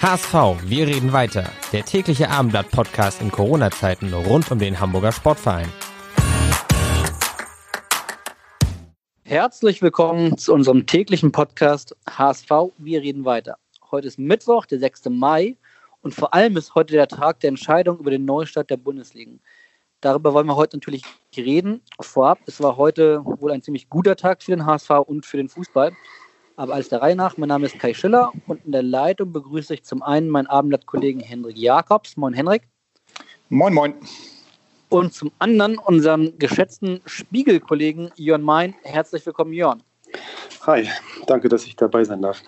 HSV, wir reden weiter. Der tägliche Abendblatt-Podcast in Corona-Zeiten rund um den Hamburger Sportverein. Herzlich willkommen zu unserem täglichen Podcast HSV, wir reden weiter. Heute ist Mittwoch, der 6. Mai und vor allem ist heute der Tag der Entscheidung über den Neustart der Bundesliga. Darüber wollen wir heute natürlich reden. Vorab, es war heute wohl ein ziemlich guter Tag für den HSV und für den Fußball. Aber alles der Reihe nach, mein Name ist Kai Schiller und in der Leitung begrüße ich zum einen meinen Abendblattkollegen Henrik Jakobs. Moin Henrik. Moin, moin. Und zum anderen unseren geschätzten Spiegelkollegen Jörn Mein. Herzlich willkommen, Jörn. Hi, danke, dass ich dabei sein darf.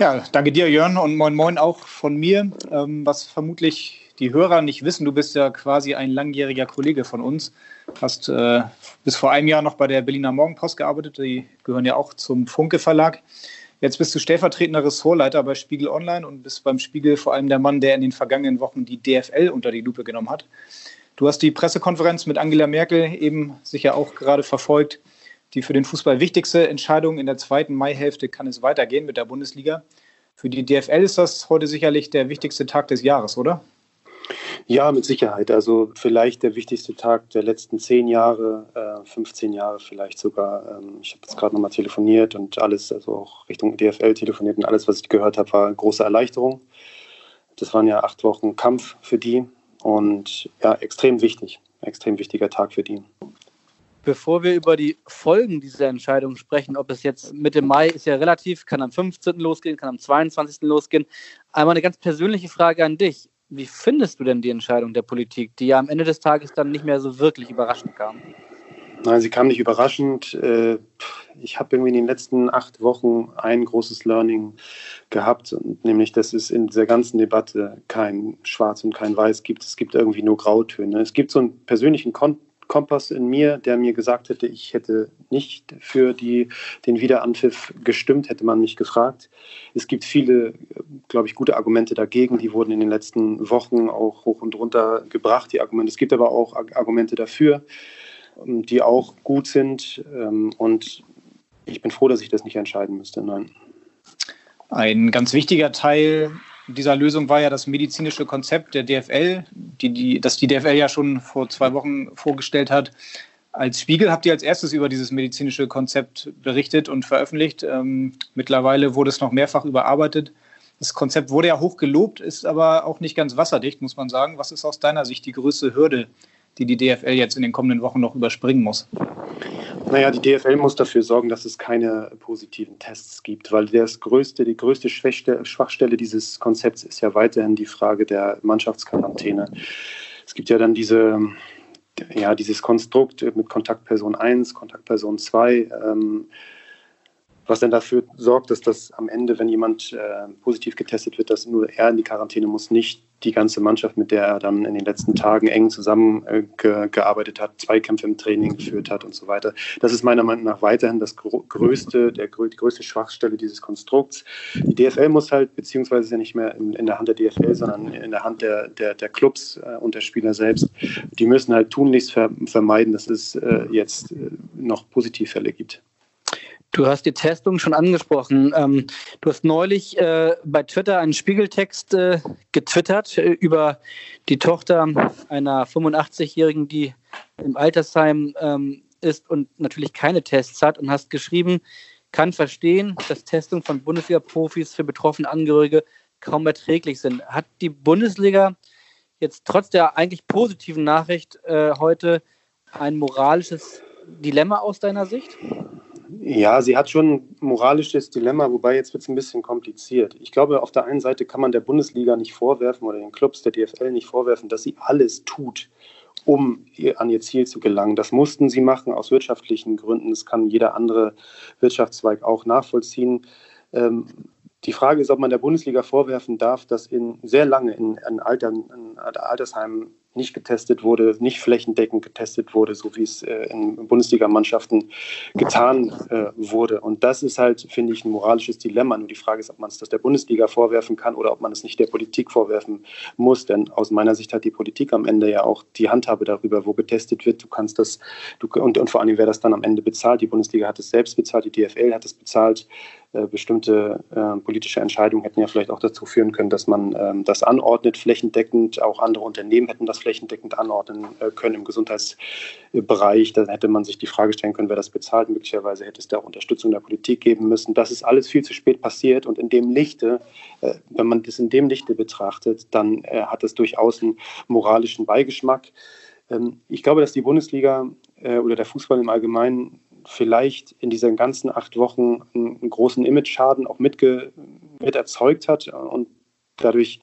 Ja, danke dir, Jörn, und moin, moin auch von mir. Ähm, was vermutlich die Hörer nicht wissen, du bist ja quasi ein langjähriger Kollege von uns. Hast äh, bis vor einem Jahr noch bei der Berliner Morgenpost gearbeitet. Die gehören ja auch zum Funke Verlag. Jetzt bist du stellvertretender Ressortleiter bei Spiegel Online und bist beim Spiegel vor allem der Mann, der in den vergangenen Wochen die DFL unter die Lupe genommen hat. Du hast die Pressekonferenz mit Angela Merkel eben sicher auch gerade verfolgt. Die für den Fußball wichtigste Entscheidung in der zweiten Maihälfte kann es weitergehen mit der Bundesliga. Für die DFL ist das heute sicherlich der wichtigste Tag des Jahres, oder? Ja, mit Sicherheit. Also vielleicht der wichtigste Tag der letzten zehn Jahre, äh, 15 Jahre vielleicht sogar. Ähm, ich habe jetzt gerade nochmal telefoniert und alles, also auch Richtung DFL telefoniert und alles, was ich gehört habe, war große Erleichterung. Das waren ja acht Wochen Kampf für die und ja, extrem wichtig, extrem wichtiger Tag für die. Bevor wir über die Folgen dieser Entscheidung sprechen, ob es jetzt Mitte Mai ist ja relativ, kann am 15. losgehen, kann am 22. losgehen. Einmal eine ganz persönliche Frage an dich. Wie findest du denn die Entscheidung der Politik, die ja am Ende des Tages dann nicht mehr so wirklich überraschend kam? Nein, sie kam nicht überraschend. Äh, ich habe irgendwie in den letzten acht Wochen ein großes Learning gehabt, nämlich, dass es in dieser ganzen Debatte kein Schwarz und kein Weiß gibt. Es gibt irgendwie nur Grautöne. Es gibt so einen persönlichen Kon Kompass in mir, der mir gesagt hätte, ich hätte nicht für die, den Wiederanpfiff gestimmt, hätte man mich gefragt. Es gibt viele, glaube ich, gute Argumente dagegen, die wurden in den letzten Wochen auch hoch und runter gebracht, die Argumente. Es gibt aber auch Argumente dafür, ähm, die auch gut sind. Ähm, und ich bin froh, dass ich das nicht entscheiden müsste. Nein. Ein ganz wichtiger Teil dieser Lösung war ja das medizinische Konzept der DFL, die, die, das die DFL ja schon vor zwei Wochen vorgestellt hat. Als Spiegel habt ihr als erstes über dieses medizinische Konzept berichtet und veröffentlicht. Ähm, mittlerweile wurde es noch mehrfach überarbeitet. Das Konzept wurde ja hoch gelobt, ist aber auch nicht ganz wasserdicht, muss man sagen. Was ist aus deiner Sicht die größte Hürde, die die DFL jetzt in den kommenden Wochen noch überspringen muss? Naja, die DFL muss dafür sorgen, dass es keine positiven Tests gibt, weil das größte, die größte Schwachstelle dieses Konzepts ist ja weiterhin die Frage der Mannschaftsquarantäne. Es gibt ja dann diese, ja, dieses Konstrukt mit Kontaktperson 1, Kontaktperson 2. Ähm, was dann dafür sorgt, dass das am Ende, wenn jemand äh, positiv getestet wird, dass nur er in die Quarantäne muss, nicht die ganze Mannschaft, mit der er dann in den letzten Tagen eng zusammengearbeitet äh, hat, Zweikämpfe im Training geführt hat und so weiter. Das ist meiner Meinung nach weiterhin das größte, der, die größte Schwachstelle dieses Konstrukts. Die DFL muss halt, beziehungsweise ist ja nicht mehr in, der Hand der DFL, sondern in der Hand der, der, der Clubs äh, und der Spieler selbst. Die müssen halt tunlichst ver vermeiden, dass es äh, jetzt noch Positivfälle gibt. Du hast die Testung schon angesprochen. Ähm, du hast neulich äh, bei Twitter einen Spiegeltext äh, getwittert äh, über die Tochter einer 85-Jährigen, die im Altersheim ähm, ist und natürlich keine Tests hat und hast geschrieben, kann verstehen, dass Testungen von Bundesliga-Profis für betroffene Angehörige kaum erträglich sind. Hat die Bundesliga jetzt trotz der eigentlich positiven Nachricht äh, heute ein moralisches Dilemma aus deiner Sicht? Ja, sie hat schon ein moralisches Dilemma, wobei jetzt wird es ein bisschen kompliziert. Ich glaube, auf der einen Seite kann man der Bundesliga nicht vorwerfen oder den Clubs der DFL nicht vorwerfen, dass sie alles tut, um an ihr Ziel zu gelangen. Das mussten sie machen aus wirtschaftlichen Gründen. Das kann jeder andere Wirtschaftszweig auch nachvollziehen. Ähm, die Frage ist, ob man der Bundesliga vorwerfen darf, dass in sehr lange in, in, Alter, in Altersheimen nicht getestet wurde, nicht flächendeckend getestet wurde, so wie es äh, in Bundesligamannschaften getan äh, wurde. Und das ist halt, finde ich, ein moralisches Dilemma. Und die Frage ist, ob man es das der Bundesliga vorwerfen kann oder ob man es nicht der Politik vorwerfen muss. Denn aus meiner Sicht hat die Politik am Ende ja auch die Handhabe darüber, wo getestet wird. Du kannst das, du, und, und vor allem, wer das dann am Ende bezahlt. Die Bundesliga hat es selbst bezahlt, die DFL hat es bezahlt. Äh, bestimmte äh, politische Entscheidungen hätten ja vielleicht auch dazu führen können, dass man ähm, das anordnet, flächendeckend. Auch andere Unternehmen hätten das flächendeckend anordnen äh, können im Gesundheitsbereich. Da hätte man sich die Frage stellen können, wer das bezahlt. Möglicherweise hätte es da auch Unterstützung der Politik geben müssen. Das ist alles viel zu spät passiert und in dem Lichte, äh, wenn man das in dem Lichte betrachtet, dann äh, hat es durchaus einen moralischen Beigeschmack. Ähm, ich glaube, dass die Bundesliga äh, oder der Fußball im Allgemeinen vielleicht in diesen ganzen acht Wochen einen großen Image-Schaden auch mitge mit erzeugt hat und dadurch,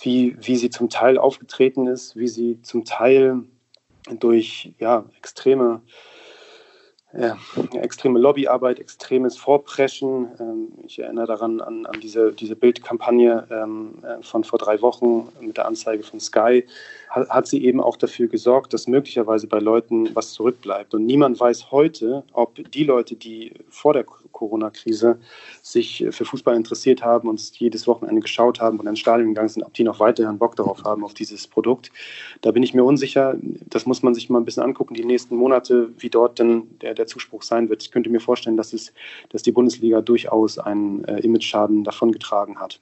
wie, wie sie zum Teil aufgetreten ist, wie sie zum Teil durch ja, extreme ja, extreme Lobbyarbeit, extremes Vorpreschen. Ähm, ich erinnere daran an, an diese, diese Bildkampagne ähm, äh, von vor drei Wochen mit der Anzeige von Sky, hat sie eben auch dafür gesorgt, dass möglicherweise bei Leuten was zurückbleibt. Und niemand weiß heute, ob die Leute, die vor der Corona-Krise sich für Fußball interessiert haben und es jedes Wochenende geschaut haben und ins Stadion gegangen sind, ob die noch weiterhin Bock darauf haben, auf dieses Produkt. Da bin ich mir unsicher. Das muss man sich mal ein bisschen angucken, die nächsten Monate, wie dort denn der, der Zuspruch sein wird. Ich könnte mir vorstellen, dass, es, dass die Bundesliga durchaus einen äh, Image-Schaden davongetragen hat.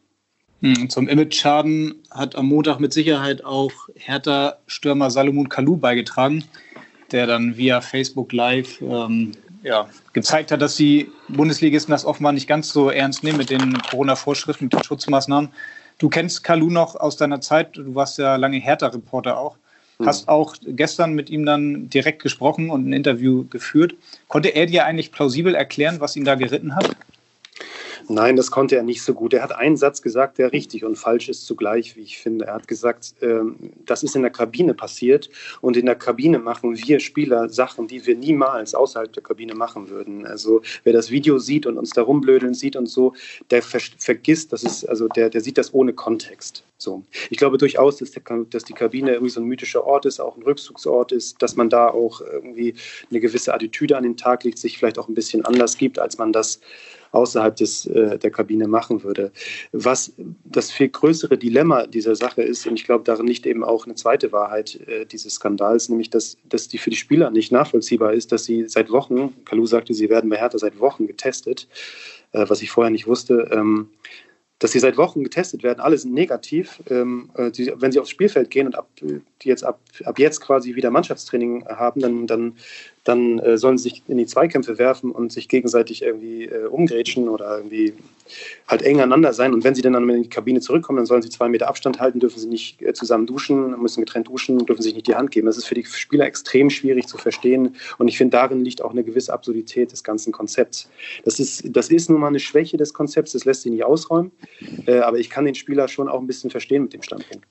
Hm, zum Image-Schaden hat am Montag mit Sicherheit auch Hertha-Stürmer Salomon Kalou beigetragen, der dann via Facebook Live ähm, ja, gezeigt hat, dass die Bundesligisten das offenbar nicht ganz so ernst nehmen mit den Corona-Vorschriften, mit den Schutzmaßnahmen. Du kennst Kalou noch aus deiner Zeit, du warst ja lange Hertha-Reporter auch. Hm. Hast auch gestern mit ihm dann direkt gesprochen und ein Interview geführt. Konnte er dir eigentlich plausibel erklären, was ihn da geritten hat? Nein, das konnte er nicht so gut. Er hat einen Satz gesagt, der richtig und falsch ist zugleich, wie ich finde. Er hat gesagt, ähm, das ist in der Kabine passiert und in der Kabine machen wir Spieler Sachen, die wir niemals außerhalb der Kabine machen würden. Also wer das Video sieht und uns da rumblödeln sieht und so, der ver vergisst, das ist, also der, der sieht das ohne Kontext. So. Ich glaube durchaus, dass, der, dass die Kabine irgendwie so ein mythischer Ort ist, auch ein Rückzugsort ist, dass man da auch irgendwie eine gewisse Attitüde an den Tag legt, sich vielleicht auch ein bisschen anders gibt, als man das außerhalb des, äh, der Kabine machen würde. Was das viel größere Dilemma dieser Sache ist, und ich glaube, darin liegt eben auch eine zweite Wahrheit äh, dieses Skandals, nämlich, dass, dass die für die Spieler nicht nachvollziehbar ist, dass sie seit Wochen, Kalu sagte, sie werden bei Hertha seit Wochen getestet, äh, was ich vorher nicht wusste, ähm, dass sie seit Wochen getestet werden, alle sind negativ. Ähm, äh, die, wenn sie aufs Spielfeld gehen und ab jetzt, ab, ab jetzt quasi wieder Mannschaftstraining haben, dann, dann dann äh, sollen sie sich in die Zweikämpfe werfen und sich gegenseitig irgendwie äh, umgrätschen oder irgendwie halt eng aneinander sein. Und wenn sie dann, dann in die Kabine zurückkommen, dann sollen sie zwei Meter Abstand halten, dürfen sie nicht äh, zusammen duschen, müssen getrennt duschen, dürfen sich nicht die Hand geben. Das ist für die Spieler extrem schwierig zu verstehen. Und ich finde, darin liegt auch eine gewisse Absurdität des ganzen Konzepts. Das ist, das ist nun mal eine Schwäche des Konzepts, das lässt sich nicht ausräumen. Äh, aber ich kann den Spieler schon auch ein bisschen verstehen mit dem Standpunkt.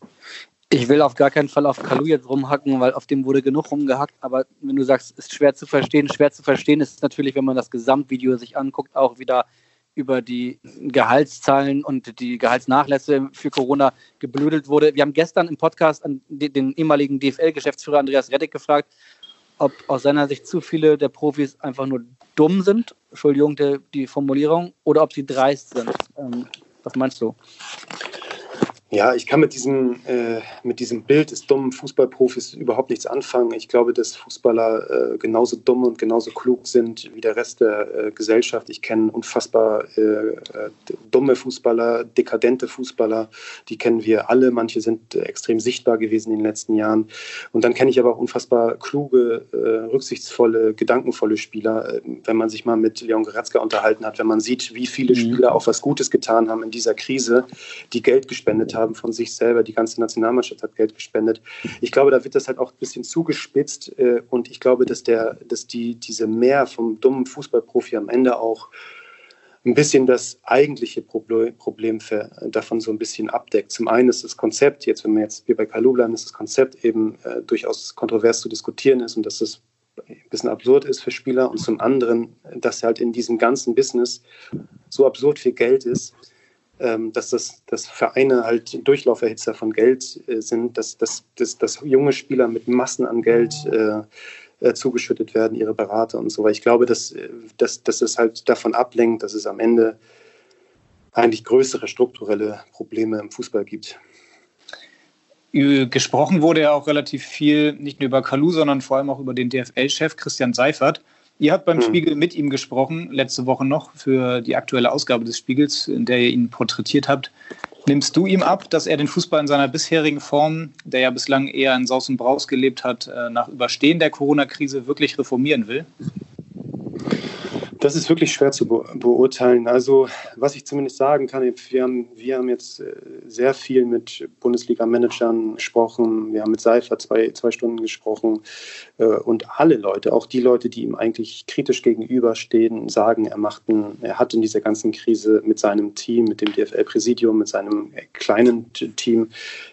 Ich will auf gar keinen Fall auf Kalu jetzt rumhacken, weil auf dem wurde genug rumgehackt. Aber wenn du sagst, ist schwer zu verstehen, schwer zu verstehen ist natürlich, wenn man das Gesamtvideo sich anguckt, auch wieder über die Gehaltszahlen und die Gehaltsnachlässe für Corona geblödelt wurde. Wir haben gestern im Podcast den ehemaligen DFL-Geschäftsführer Andreas Rettig gefragt, ob aus seiner Sicht zu viele der Profis einfach nur dumm sind, Entschuldigung die, die Formulierung, oder ob sie dreist sind. Ähm, was meinst du? Ja, ich kann mit diesem, äh, mit diesem Bild des dummen Fußballprofis überhaupt nichts anfangen. Ich glaube, dass Fußballer äh, genauso dumm und genauso klug sind wie der Rest der äh, Gesellschaft. Ich kenne unfassbar äh, äh, dumme Fußballer, dekadente Fußballer, die kennen wir alle. Manche sind extrem sichtbar gewesen in den letzten Jahren. Und dann kenne ich aber auch unfassbar kluge, äh, rücksichtsvolle, gedankenvolle Spieler. wenn man sich mal mit Leon Goretzka unterhalten hat, wenn man sieht, wie viele mhm. Spieler auch was Gutes getan haben in dieser Krise, die Geld gespendet haben haben von sich selber. Die ganze Nationalmannschaft hat Geld gespendet. Ich glaube, da wird das halt auch ein bisschen zugespitzt äh, und ich glaube, dass, der, dass die, diese Mehr vom dummen Fußballprofi am Ende auch ein bisschen das eigentliche Problem für, davon so ein bisschen abdeckt. Zum einen ist das Konzept, jetzt wenn wir jetzt hier bei Kalu bleiben, ist das Konzept eben äh, durchaus kontrovers zu diskutieren ist und dass es ein bisschen absurd ist für Spieler und zum anderen, dass halt in diesem ganzen Business so absurd viel Geld ist, dass das dass Vereine halt Durchlauferhitzer von Geld äh, sind, dass, dass, dass, dass junge Spieler mit Massen an Geld äh, äh, zugeschüttet werden, ihre Berater und so weiter. Ich glaube, dass, äh, dass, dass es halt davon ablenkt, dass es am Ende eigentlich größere strukturelle Probleme im Fußball gibt. Gesprochen wurde ja auch relativ viel, nicht nur über Kalu, sondern vor allem auch über den DFL-Chef Christian Seifert. Ihr habt beim hm. Spiegel mit ihm gesprochen, letzte Woche noch, für die aktuelle Ausgabe des Spiegels, in der ihr ihn porträtiert habt. Nimmst du ihm ab, dass er den Fußball in seiner bisherigen Form, der ja bislang eher in Saus und Braus gelebt hat, äh, nach Überstehen der Corona-Krise wirklich reformieren will? Das ist wirklich schwer zu beurteilen. Also, was ich zumindest sagen kann, wir haben, wir haben jetzt äh, sehr viel mit Bundesliga-Managern gesprochen. Wir haben mit Seifer zwei, zwei Stunden gesprochen. Äh, und alle Leute, auch die Leute, die ihm eigentlich kritisch gegenüberstehen, sagen, er, macht einen, er hat in dieser ganzen Krise mit seinem Team, mit dem DFL-Präsidium, mit seinem kleinen Team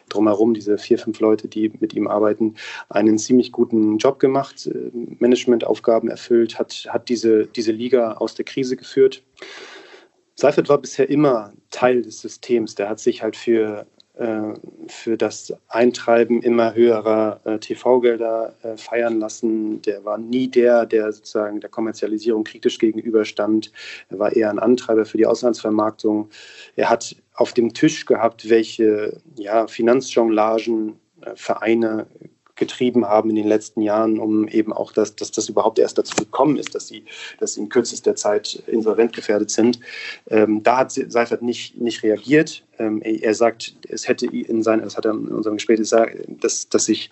drumherum, diese vier, fünf Leute, die mit ihm arbeiten, einen ziemlich guten Job gemacht, äh, Managementaufgaben erfüllt, hat, hat diese, diese Liga aus der Krise geführt. Seifert war bisher immer Teil des Systems. Der hat sich halt für, äh, für das Eintreiben immer höherer äh, TV-Gelder äh, feiern lassen. Der war nie der, der sozusagen der Kommerzialisierung kritisch gegenüberstand. Er war eher ein Antreiber für die Auslandsvermarktung. Er hat auf dem Tisch gehabt, welche ja, Finanzjonglagen äh, Vereine getrieben haben in den letzten Jahren, um eben auch, das, dass das überhaupt erst dazu gekommen ist, dass sie, dass sie in kürzester Zeit insolvent gefährdet sind. Ähm, da hat Seifert nicht, nicht reagiert. Ähm, er sagt, es hätte in seinem, das hat er in unserem Gespräch gesagt, dass, dass sich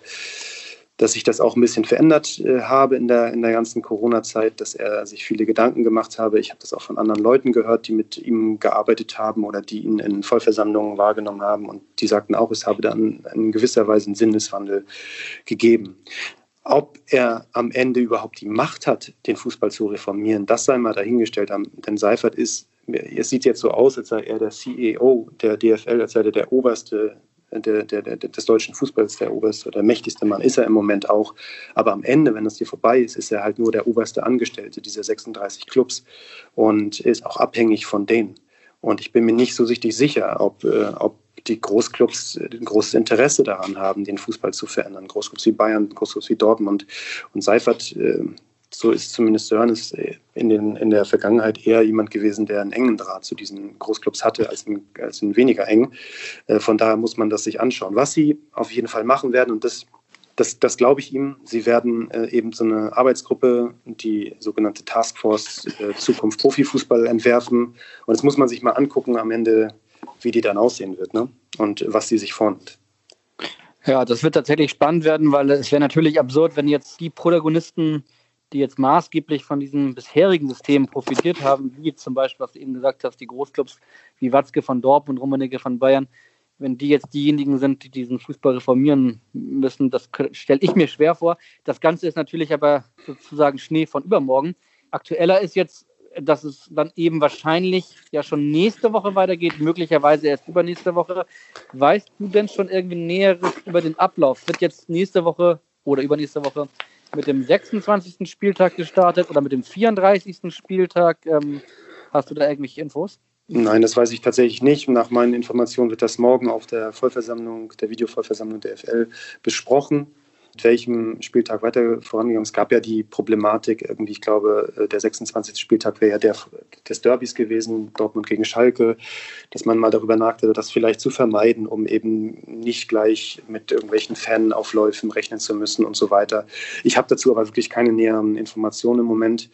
dass ich das auch ein bisschen verändert äh, habe in der, in der ganzen Corona-Zeit, dass er sich viele Gedanken gemacht habe. Ich habe das auch von anderen Leuten gehört, die mit ihm gearbeitet haben oder die ihn in Vollversammlungen wahrgenommen haben. Und die sagten auch, es habe dann in gewisser Weise einen Sinneswandel gegeben. Ob er am Ende überhaupt die Macht hat, den Fußball zu reformieren, das sei mal dahingestellt. Denn Seifert ist, es sieht jetzt so aus, als sei er der CEO der DFL, als sei er der oberste der, der, der, des deutschen Fußballs der oberste oder mächtigste Mann ist er im Moment auch. Aber am Ende, wenn das hier vorbei ist, ist er halt nur der oberste Angestellte dieser 36 Clubs und ist auch abhängig von denen. Und ich bin mir nicht so richtig sicher, ob, äh, ob die Großclubs ein großes Interesse daran haben, den Fußball zu verändern. Großclubs wie Bayern, Großclubs wie Dortmund. Und Seifert äh, so ist zumindest Sörnes äh, in, den, in der Vergangenheit eher jemand gewesen, der einen engen Draht zu diesen Großclubs hatte, als einen, als einen weniger eng. Äh, von daher muss man das sich anschauen. Was sie auf jeden Fall machen werden, und das, das, das glaube ich ihm, sie werden äh, eben so eine Arbeitsgruppe, die sogenannte Taskforce Zukunft Profifußball entwerfen. Und das muss man sich mal angucken am Ende, wie die dann aussehen wird ne? und was sie sich vornimmt. Ja, das wird tatsächlich spannend werden, weil es wäre natürlich absurd, wenn jetzt die Protagonisten die jetzt maßgeblich von diesem bisherigen System profitiert haben, wie zum Beispiel, was du eben gesagt hast, die Großclubs wie Watzke von Dortmund, Rummenigge von Bayern, wenn die jetzt diejenigen sind, die diesen Fußball reformieren müssen, das stelle ich mir schwer vor. Das Ganze ist natürlich aber sozusagen Schnee von übermorgen. Aktueller ist jetzt, dass es dann eben wahrscheinlich ja schon nächste Woche weitergeht, möglicherweise erst übernächste Woche. Weißt du denn schon irgendwie Näheres über den Ablauf? Wird jetzt nächste Woche oder übernächste Woche mit dem 26. Spieltag gestartet oder mit dem 34. Spieltag? Ähm, hast du da irgendwelche Infos? Nein, das weiß ich tatsächlich nicht. Nach meinen Informationen wird das morgen auf der Vollversammlung, der Videovollversammlung der FL besprochen mit welchem Spieltag weiter vorangegangen. Es gab ja die Problematik, irgendwie, ich glaube, äh, der 26. Spieltag wäre ja der des Derbys gewesen, Dortmund gegen Schalke, dass man mal darüber nachdachte, das vielleicht zu vermeiden, um eben nicht gleich mit irgendwelchen Fanaufläufen rechnen zu müssen und so weiter. Ich habe dazu aber wirklich keine näheren Informationen im Moment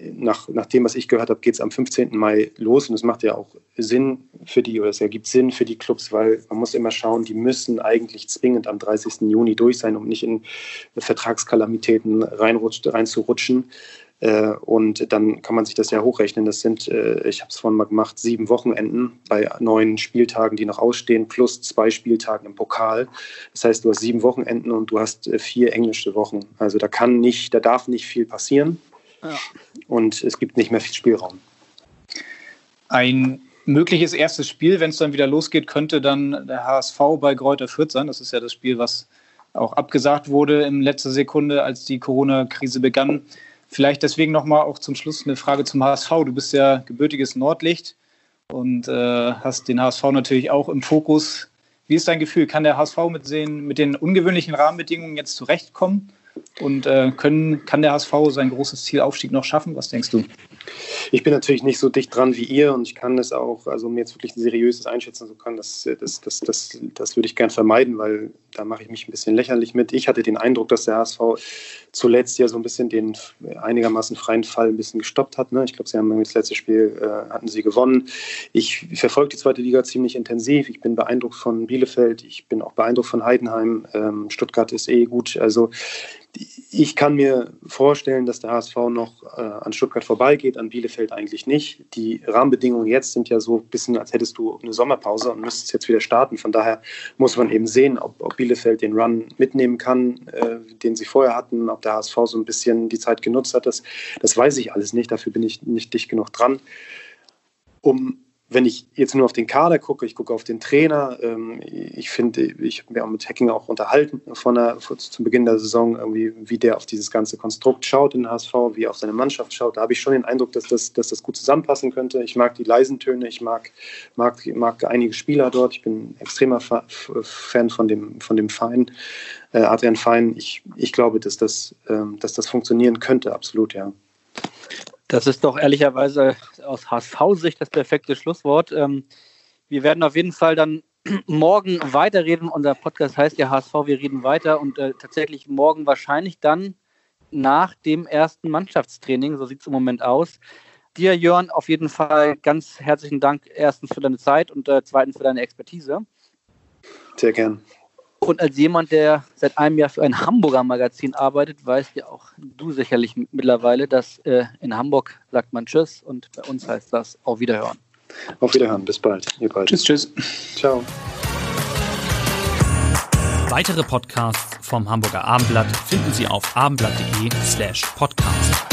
nach, nach dem, was ich gehört habe, geht es am 15. Mai los und es macht ja auch Sinn für die oder es ergibt Sinn für die Clubs, weil man muss immer schauen, die müssen eigentlich zwingend am 30. Juni durch sein, um nicht in Vertragskalamitäten reinzurutschen. Äh, und dann kann man sich das ja hochrechnen. Das sind, äh, ich habe es vorhin mal gemacht, sieben Wochenenden bei neun Spieltagen, die noch ausstehen, plus zwei Spieltagen im Pokal. Das heißt, du hast sieben Wochenenden und du hast äh, vier englische Wochen. Also da kann nicht, da darf nicht viel passieren. Ja. Und es gibt nicht mehr viel Spielraum. Ein mögliches erstes Spiel, wenn es dann wieder losgeht, könnte dann der HSV bei Kräuter Fürth sein. Das ist ja das Spiel, was auch abgesagt wurde in letzter Sekunde, als die Corona-Krise begann. Vielleicht deswegen nochmal auch zum Schluss eine Frage zum HSV. Du bist ja gebürtiges Nordlicht und äh, hast den HSV natürlich auch im Fokus. Wie ist dein Gefühl? Kann der HSV mit, sehen, mit den ungewöhnlichen Rahmenbedingungen jetzt zurechtkommen? Und äh, können, kann der HSV sein großes Ziel Aufstieg noch schaffen? Was denkst du? Ich bin natürlich nicht so dicht dran wie ihr und ich kann das auch, also um jetzt wirklich ein seriöses einschätzen zu können, das, das, das, das, das würde ich gern vermeiden, weil da mache ich mich ein bisschen lächerlich mit. Ich hatte den Eindruck, dass der HSV zuletzt ja so ein bisschen den einigermaßen freien Fall ein bisschen gestoppt hat. Ne? Ich glaube, sie haben das letzte Spiel äh, hatten sie gewonnen. Ich verfolge die zweite Liga ziemlich intensiv. Ich bin beeindruckt von Bielefeld. Ich bin auch beeindruckt von Heidenheim. Ähm, Stuttgart ist eh gut. Also ich kann mir vorstellen, dass der HSV noch äh, an Stuttgart vorbeigeht, an Bielefeld eigentlich nicht. Die Rahmenbedingungen jetzt sind ja so ein bisschen, als hättest du eine Sommerpause und müsstest jetzt wieder starten. Von daher muss man eben sehen, ob, ob Bielefeld den Run mitnehmen kann, äh, den sie vorher hatten, ob der HSV so ein bisschen die Zeit genutzt hat. Das, das weiß ich alles nicht. Dafür bin ich nicht dicht genug dran. Um wenn ich jetzt nur auf den Kader gucke, ich gucke auf den Trainer, ähm, ich finde, ich habe mich auch mit Hacking auch unterhalten von der, zu Beginn der Saison, irgendwie, wie der auf dieses ganze Konstrukt schaut in HSV, wie er auf seine Mannschaft schaut. Da habe ich schon den Eindruck, dass das, dass das gut zusammenpassen könnte. Ich mag die leisen Töne, ich mag, mag, mag einige Spieler dort. Ich bin extremer Fan von dem, von dem Verein, äh, Adrian Fein. Ich, ich glaube, dass das, ähm, dass das funktionieren könnte, absolut, ja. Das ist doch ehrlicherweise aus HSV-Sicht das perfekte Schlusswort. Ähm, wir werden auf jeden Fall dann morgen weiterreden. Unser Podcast heißt ja HSV, wir reden weiter und äh, tatsächlich morgen wahrscheinlich dann nach dem ersten Mannschaftstraining, so sieht es im Moment aus. Dir, Jörn, auf jeden Fall ganz herzlichen Dank erstens für deine Zeit und äh, zweitens für deine Expertise. Sehr gern. Und als jemand, der seit einem Jahr für ein Hamburger Magazin arbeitet, weißt ja auch du sicherlich mittlerweile, dass äh, in Hamburg sagt man Tschüss und bei uns heißt das Auf Wiederhören. Auf Wiederhören, bis bald. Ihr bald. Tschüss, tschüss. Ciao. Weitere Podcasts vom Hamburger Abendblatt finden Sie auf abendblatt.de slash podcast.